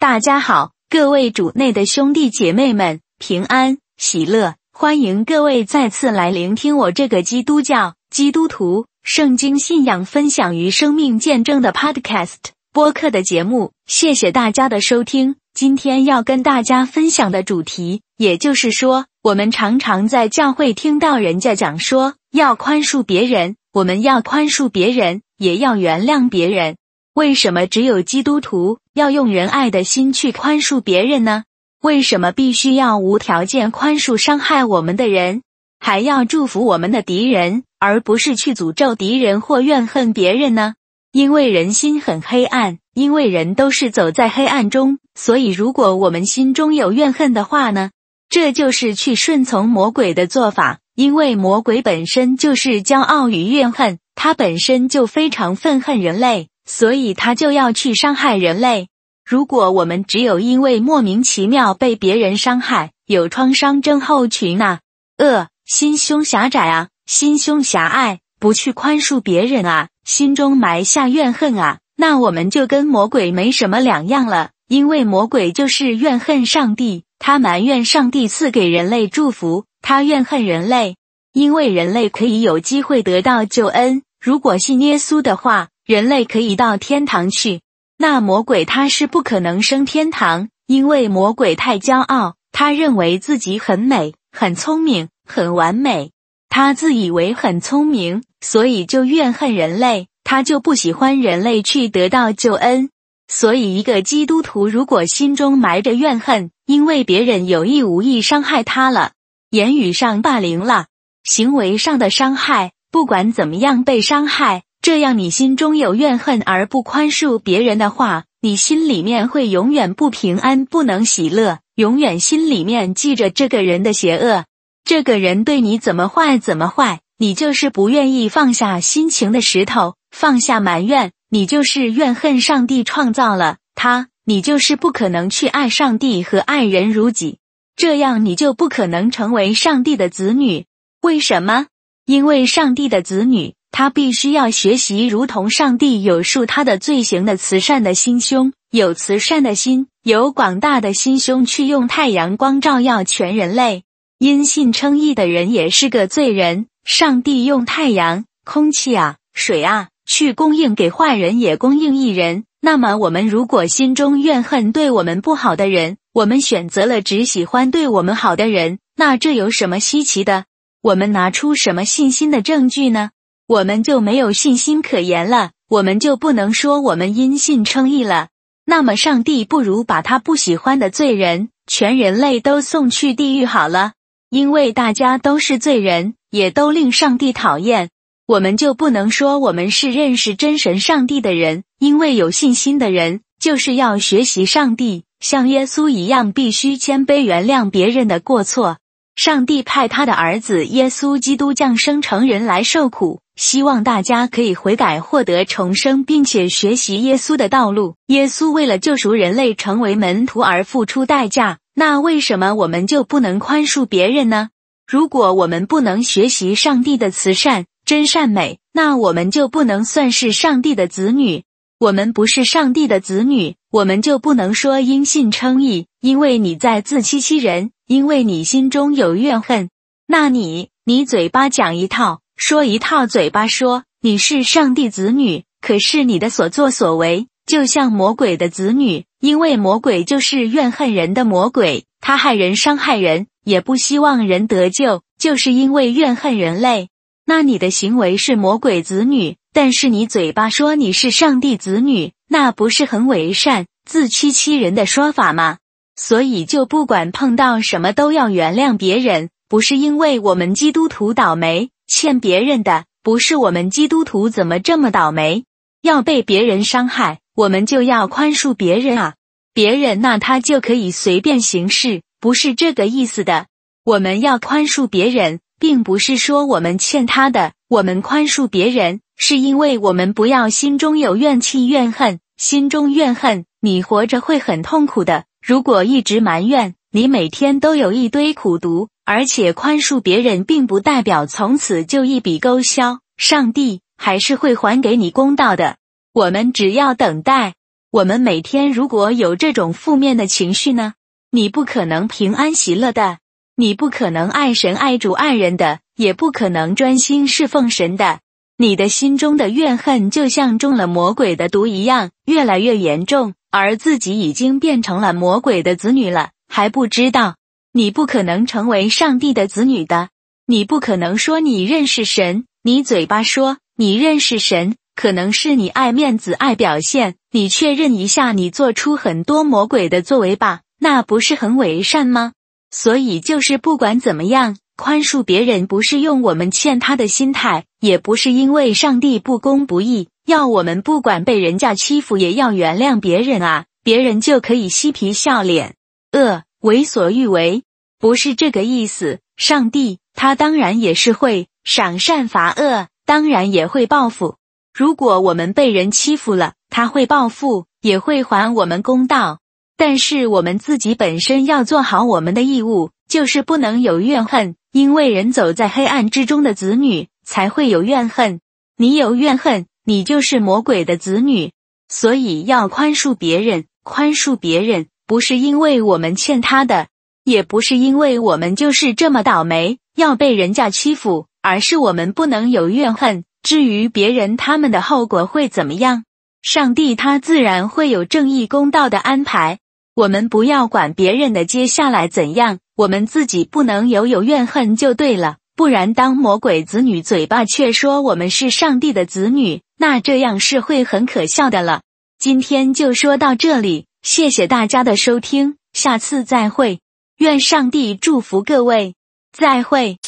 大家好，各位主内的兄弟姐妹们，平安喜乐！欢迎各位再次来聆听我这个基督教基督徒圣经信仰分享与生命见证的 Podcast 播客的节目。谢谢大家的收听。今天要跟大家分享的主题，也就是说，我们常常在教会听到人家讲说要宽恕别人，我们要宽恕别人，也要原谅别人。为什么只有基督徒要用仁爱的心去宽恕别人呢？为什么必须要无条件宽恕伤害我们的人，还要祝福我们的敌人，而不是去诅咒敌人或怨恨别人呢？因为人心很黑暗，因为人都是走在黑暗中，所以如果我们心中有怨恨的话呢，这就是去顺从魔鬼的做法。因为魔鬼本身就是骄傲与怨恨，他本身就非常愤恨人类。所以他就要去伤害人类。如果我们只有因为莫名其妙被别人伤害，有创伤症候群啊，恶心胸狭窄啊，心胸狭隘，不去宽恕别人啊，心中埋下怨恨啊，那我们就跟魔鬼没什么两样了。因为魔鬼就是怨恨上帝，他埋怨上帝赐给人类祝福，他怨恨人类，因为人类可以有机会得到救恩。如果信耶稣的话。人类可以到天堂去，那魔鬼他是不可能升天堂，因为魔鬼太骄傲，他认为自己很美、很聪明、很完美，他自以为很聪明，所以就怨恨人类，他就不喜欢人类去得到救恩。所以，一个基督徒如果心中埋着怨恨，因为别人有意无意伤害他了，言语上霸凌了，行为上的伤害，不管怎么样被伤害。这样，你心中有怨恨而不宽恕别人的话，你心里面会永远不平安，不能喜乐，永远心里面记着这个人的邪恶，这个人对你怎么坏怎么坏，你就是不愿意放下心情的石头，放下埋怨，你就是怨恨上帝创造了他，你就是不可能去爱上帝和爱人如己，这样你就不可能成为上帝的子女。为什么？因为上帝的子女。他必须要学习，如同上帝有恕他的罪行的慈善的心胸，有慈善的心，有广大的心胸，去用太阳光照耀全人类。因信称义的人也是个罪人，上帝用太阳、空气啊、水啊去供应给坏人，也供应一人。那么，我们如果心中怨恨对我们不好的人，我们选择了只喜欢对我们好的人，那这有什么稀奇的？我们拿出什么信心的证据呢？我们就没有信心可言了，我们就不能说我们因信称义了。那么，上帝不如把他不喜欢的罪人，全人类都送去地狱好了，因为大家都是罪人，也都令上帝讨厌。我们就不能说我们是认识真神上帝的人，因为有信心的人就是要学习上帝，像耶稣一样，必须谦卑，原谅别人的过错。上帝派他的儿子耶稣基督降生成人来受苦，希望大家可以悔改，获得重生，并且学习耶稣的道路。耶稣为了救赎人类，成为门徒而付出代价。那为什么我们就不能宽恕别人呢？如果我们不能学习上帝的慈善、真善美，那我们就不能算是上帝的子女。我们不是上帝的子女，我们就不能说因信称义，因为你在自欺欺人。因为你心中有怨恨，那你你嘴巴讲一套，说一套，嘴巴说你是上帝子女，可是你的所作所为就像魔鬼的子女，因为魔鬼就是怨恨人的魔鬼，他害人伤害人，也不希望人得救，就是因为怨恨人类。那你的行为是魔鬼子女，但是你嘴巴说你是上帝子女，那不是很伪善、自欺欺人的说法吗？所以，就不管碰到什么，都要原谅别人。不是因为我们基督徒倒霉欠别人的，不是我们基督徒怎么这么倒霉，要被别人伤害，我们就要宽恕别人啊！别人那他就可以随便行事，不是这个意思的。我们要宽恕别人，并不是说我们欠他的，我们宽恕别人，是因为我们不要心中有怨气、怨恨，心中怨恨，你活着会很痛苦的。如果一直埋怨，你每天都有一堆苦毒，而且宽恕别人，并不代表从此就一笔勾销。上帝还是会还给你公道的。我们只要等待。我们每天如果有这种负面的情绪呢，你不可能平安喜乐的，你不可能爱神爱主爱人的，也不可能专心侍奉神的。你的心中的怨恨就像中了魔鬼的毒一样，越来越严重，而自己已经变成了魔鬼的子女了，还不知道。你不可能成为上帝的子女的，你不可能说你认识神，你嘴巴说你认识神，可能是你爱面子爱表现。你确认一下，你做出很多魔鬼的作为吧，那不是很伪善吗？所以就是不管怎么样。宽恕别人不是用我们欠他的心态，也不是因为上帝不公不义，要我们不管被人家欺负也要原谅别人啊，别人就可以嬉皮笑脸，恶为所欲为，不是这个意思。上帝他当然也是会赏善罚恶，当然也会报复。如果我们被人欺负了，他会报复，也会还我们公道。但是我们自己本身要做好我们的义务，就是不能有怨恨。因为人走在黑暗之中的子女才会有怨恨，你有怨恨，你就是魔鬼的子女。所以要宽恕别人，宽恕别人不是因为我们欠他的，也不是因为我们就是这么倒霉要被人家欺负，而是我们不能有怨恨。至于别人他们的后果会怎么样，上帝他自然会有正义公道的安排。我们不要管别人的接下来怎样。我们自己不能有有怨恨就对了，不然当魔鬼子女嘴巴却说我们是上帝的子女，那这样是会很可笑的了。今天就说到这里，谢谢大家的收听，下次再会，愿上帝祝福各位，再会。